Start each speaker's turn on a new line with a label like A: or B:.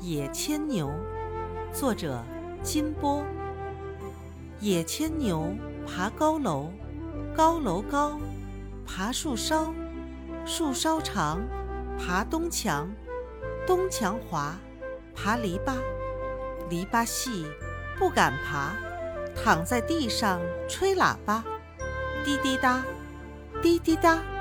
A: 野牵牛作者金波。野牵牛爬高楼高楼高爬树梢树梢长爬东墙东墙滑爬篱笆。篱笆细不敢爬躺在地上吹喇叭。滴滴答滴滴答。